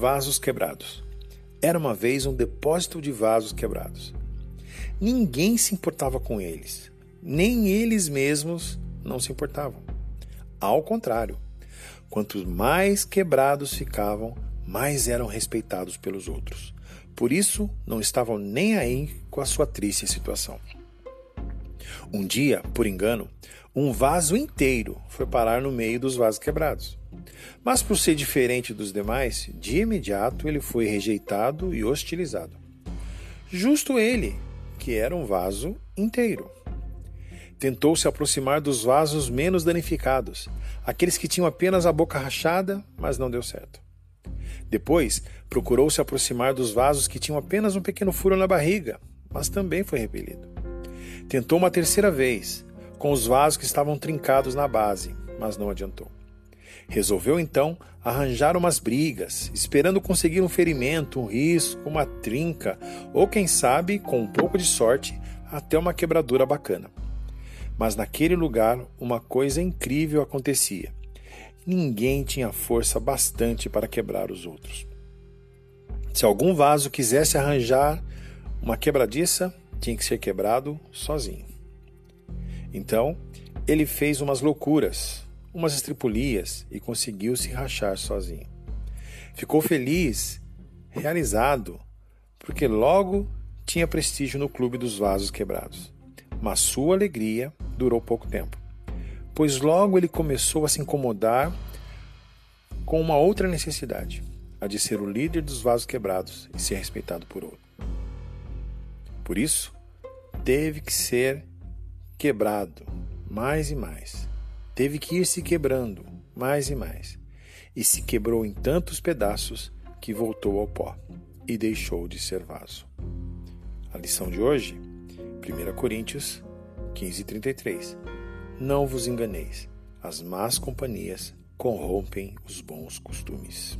Vasos quebrados. Era uma vez um depósito de vasos quebrados. Ninguém se importava com eles, nem eles mesmos não se importavam. Ao contrário, quanto mais quebrados ficavam, mais eram respeitados pelos outros. Por isso, não estavam nem aí com a sua triste situação. Um dia, por engano, um vaso inteiro foi parar no meio dos vasos quebrados. Mas por ser diferente dos demais, de imediato ele foi rejeitado e hostilizado. Justo ele, que era um vaso inteiro. Tentou se aproximar dos vasos menos danificados, aqueles que tinham apenas a boca rachada, mas não deu certo. Depois, procurou se aproximar dos vasos que tinham apenas um pequeno furo na barriga, mas também foi repelido. Tentou uma terceira vez, com os vasos que estavam trincados na base, mas não adiantou. Resolveu então arranjar umas brigas, esperando conseguir um ferimento, um risco, uma trinca ou, quem sabe, com um pouco de sorte, até uma quebradura bacana. Mas naquele lugar uma coisa incrível acontecia. Ninguém tinha força bastante para quebrar os outros. Se algum vaso quisesse arranjar uma quebradiça, tinha que ser quebrado sozinho. Então, ele fez umas loucuras, umas estripulias e conseguiu se rachar sozinho. Ficou feliz, realizado, porque logo tinha prestígio no clube dos vasos quebrados. Mas sua alegria durou pouco tempo, pois logo ele começou a se incomodar com uma outra necessidade, a de ser o líder dos vasos quebrados e ser respeitado por outro. Por isso, teve que ser quebrado mais e mais. Teve que ir se quebrando mais e mais. E se quebrou em tantos pedaços que voltou ao pó e deixou de ser vaso. A lição de hoje, 1 Coríntios 15:33. Não vos enganeis, as más companhias corrompem os bons costumes.